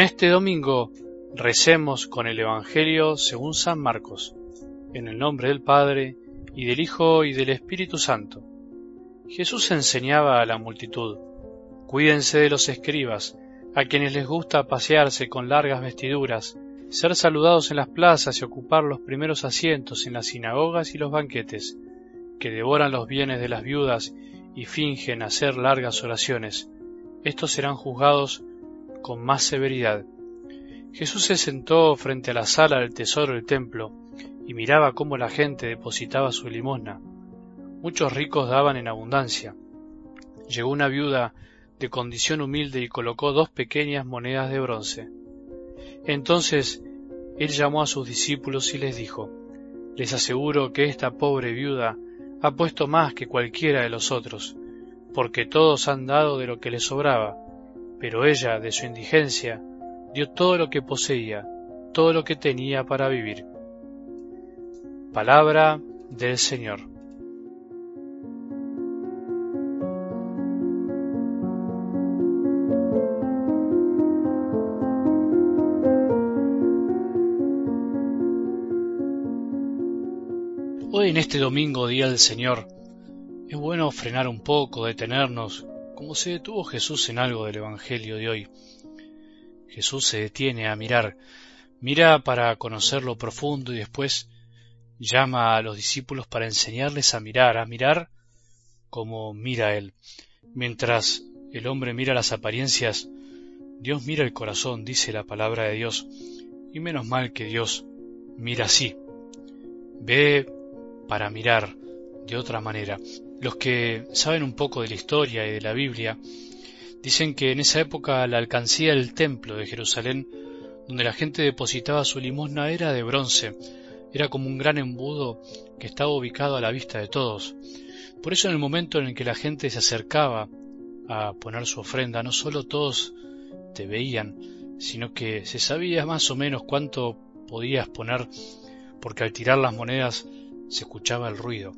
Este domingo recemos con el Evangelio según San Marcos, en el nombre del Padre, y del Hijo, y del Espíritu Santo. Jesús enseñaba a la multitud, Cuídense de los escribas, a quienes les gusta pasearse con largas vestiduras, ser saludados en las plazas y ocupar los primeros asientos en las sinagogas y los banquetes, que devoran los bienes de las viudas y fingen hacer largas oraciones. Estos serán juzgados con más severidad. Jesús se sentó frente a la sala del tesoro del templo y miraba cómo la gente depositaba su limosna. Muchos ricos daban en abundancia. Llegó una viuda de condición humilde y colocó dos pequeñas monedas de bronce. Entonces él llamó a sus discípulos y les dijo, Les aseguro que esta pobre viuda ha puesto más que cualquiera de los otros, porque todos han dado de lo que les sobraba, pero ella, de su indigencia, dio todo lo que poseía, todo lo que tenía para vivir. Palabra del Señor. Hoy en este domingo, Día del Señor, es bueno frenar un poco, detenernos, como se detuvo Jesús en algo del Evangelio de hoy. Jesús se detiene a mirar, mira para conocer lo profundo y después llama a los discípulos para enseñarles a mirar, a mirar como mira Él. Mientras el hombre mira las apariencias, Dios mira el corazón, dice la palabra de Dios, y menos mal que Dios mira así. Ve para mirar de otra manera. Los que saben un poco de la historia y de la Biblia dicen que en esa época la alcancía del templo de Jerusalén, donde la gente depositaba su limosna, era de bronce, era como un gran embudo que estaba ubicado a la vista de todos. Por eso en el momento en el que la gente se acercaba a poner su ofrenda, no solo todos te veían, sino que se sabía más o menos cuánto podías poner, porque al tirar las monedas se escuchaba el ruido.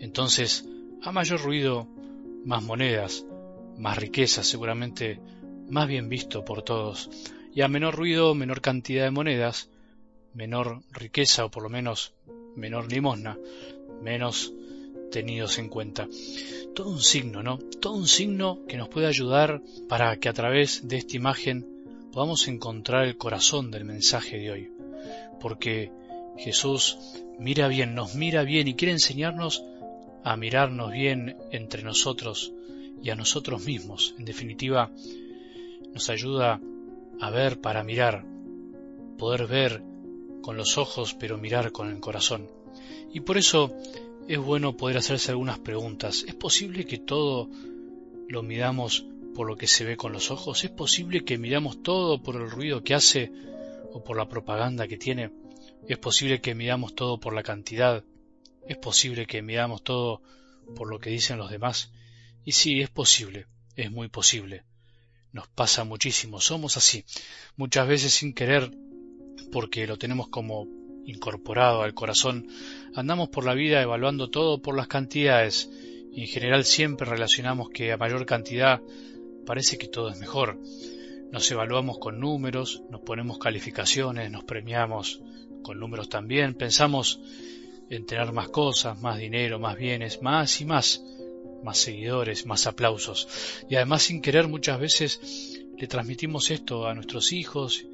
Entonces, a mayor ruido, más monedas, más riqueza, seguramente más bien visto por todos, y a menor ruido, menor cantidad de monedas, menor riqueza o por lo menos menor limosna, menos tenidos en cuenta. Todo un signo, ¿no? Todo un signo que nos puede ayudar para que a través de esta imagen podamos encontrar el corazón del mensaje de hoy. Porque Jesús mira bien, nos mira bien y quiere enseñarnos a mirarnos bien entre nosotros y a nosotros mismos. En definitiva, nos ayuda a ver para mirar, poder ver con los ojos pero mirar con el corazón. Y por eso es bueno poder hacerse algunas preguntas. ¿Es posible que todo lo midamos por lo que se ve con los ojos? ¿Es posible que miramos todo por el ruido que hace o por la propaganda que tiene? Es posible que midamos todo por la cantidad. Es posible que midamos todo por lo que dicen los demás. Y sí, es posible, es muy posible. Nos pasa muchísimo, somos así. Muchas veces sin querer, porque lo tenemos como incorporado al corazón, andamos por la vida evaluando todo por las cantidades. Y en general siempre relacionamos que a mayor cantidad parece que todo es mejor. Nos evaluamos con números, nos ponemos calificaciones, nos premiamos con números también, pensamos en tener más cosas, más dinero, más bienes, más y más, más seguidores, más aplausos. Y además sin querer muchas veces le transmitimos esto a nuestros hijos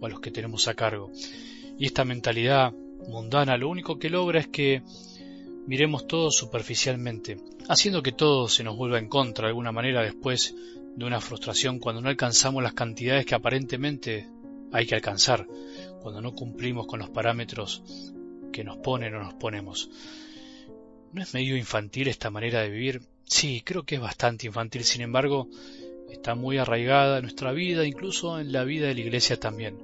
o a los que tenemos a cargo. Y esta mentalidad mundana lo único que logra es que miremos todo superficialmente, haciendo que todo se nos vuelva en contra de alguna manera después de una frustración cuando no alcanzamos las cantidades que aparentemente hay que alcanzar cuando no cumplimos con los parámetros que nos ponen o nos ponemos. ¿No es medio infantil esta manera de vivir? Sí, creo que es bastante infantil, sin embargo, está muy arraigada en nuestra vida, incluso en la vida de la Iglesia también.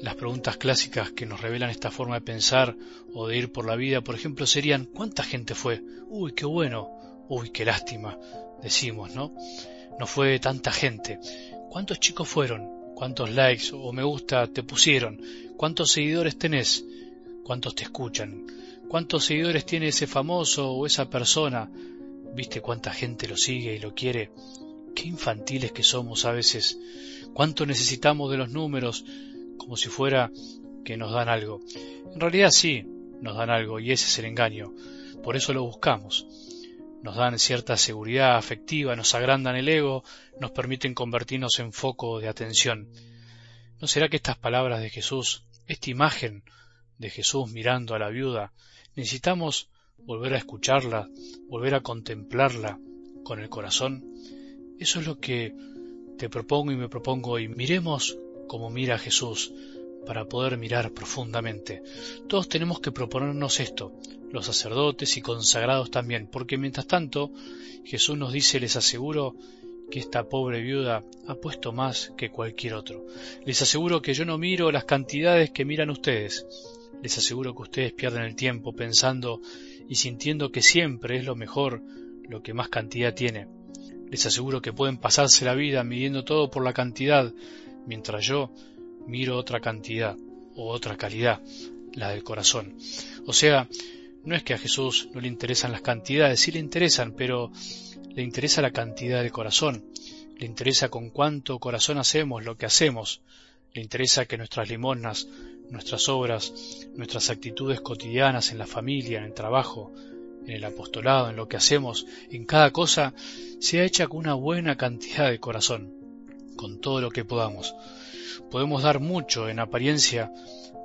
Las preguntas clásicas que nos revelan esta forma de pensar o de ir por la vida, por ejemplo, serían ¿cuánta gente fue? Uy, qué bueno. Uy, qué lástima. Decimos, ¿no? No fue tanta gente. ¿Cuántos chicos fueron? Cuántos likes o me gusta te pusieron, cuántos seguidores tenés, cuántos te escuchan, cuántos seguidores tiene ese famoso o esa persona, viste cuánta gente lo sigue y lo quiere. Qué infantiles que somos a veces, cuánto necesitamos de los números, como si fuera que nos dan algo. En realidad sí, nos dan algo y ese es el engaño, por eso lo buscamos. Nos dan cierta seguridad afectiva, nos agrandan el ego, nos permiten convertirnos en foco de atención. ¿No será que estas palabras de Jesús, esta imagen de Jesús mirando a la viuda, necesitamos volver a escucharla, volver a contemplarla con el corazón? Eso es lo que te propongo y me propongo hoy. Miremos como mira Jesús, para poder mirar profundamente. Todos tenemos que proponernos esto, los sacerdotes y consagrados también, porque mientras tanto Jesús nos dice, les aseguro que esta pobre viuda ha puesto más que cualquier otro. Les aseguro que yo no miro las cantidades que miran ustedes. Les aseguro que ustedes pierden el tiempo pensando y sintiendo que siempre es lo mejor lo que más cantidad tiene. Les aseguro que pueden pasarse la vida midiendo todo por la cantidad, mientras yo miro otra cantidad o otra calidad, la del corazón. O sea, no es que a Jesús no le interesan las cantidades, sí le interesan, pero le interesa la cantidad del corazón, le interesa con cuánto corazón hacemos lo que hacemos, le interesa que nuestras limosnas, nuestras obras, nuestras actitudes cotidianas en la familia, en el trabajo, en el apostolado, en lo que hacemos, en cada cosa, sea hecha con una buena cantidad de corazón, con todo lo que podamos. Podemos dar mucho en apariencia,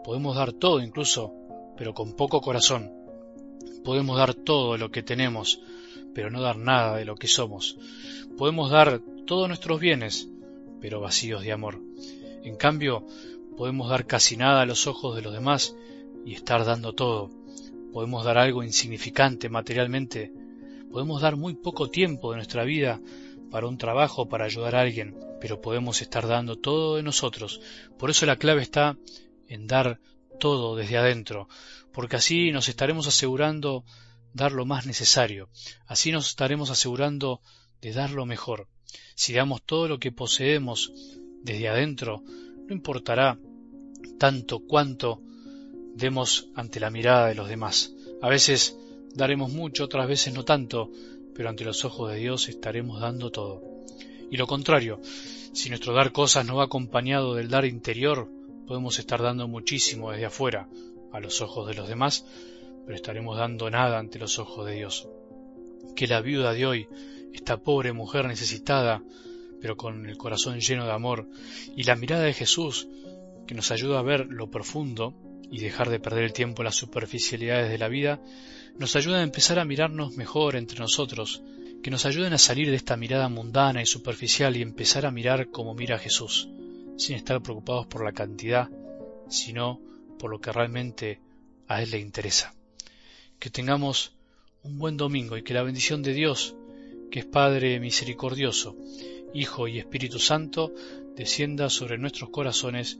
podemos dar todo incluso, pero con poco corazón. Podemos dar todo lo que tenemos, pero no dar nada de lo que somos. Podemos dar todos nuestros bienes, pero vacíos de amor. En cambio, podemos dar casi nada a los ojos de los demás y estar dando todo. Podemos dar algo insignificante materialmente. Podemos dar muy poco tiempo de nuestra vida para un trabajo, para ayudar a alguien, pero podemos estar dando todo de nosotros. Por eso la clave está en dar todo desde adentro, porque así nos estaremos asegurando dar lo más necesario, así nos estaremos asegurando de dar lo mejor. Si damos todo lo que poseemos desde adentro, no importará tanto cuánto demos ante la mirada de los demás. A veces daremos mucho, otras veces no tanto, pero ante los ojos de Dios estaremos dando todo. Y lo contrario, si nuestro dar cosas no va acompañado del dar interior, podemos estar dando muchísimo desde afuera, a los ojos de los demás, pero estaremos dando nada ante los ojos de Dios. Que la viuda de hoy, esta pobre mujer necesitada, pero con el corazón lleno de amor, y la mirada de Jesús, que nos ayuda a ver lo profundo y dejar de perder el tiempo en las superficialidades de la vida, nos ayuda a empezar a mirarnos mejor entre nosotros, que nos ayuden a salir de esta mirada mundana y superficial y empezar a mirar como mira Jesús, sin estar preocupados por la cantidad, sino por lo que realmente a Él le interesa. Que tengamos un buen domingo y que la bendición de Dios, que es Padre misericordioso, Hijo y Espíritu Santo, descienda sobre nuestros corazones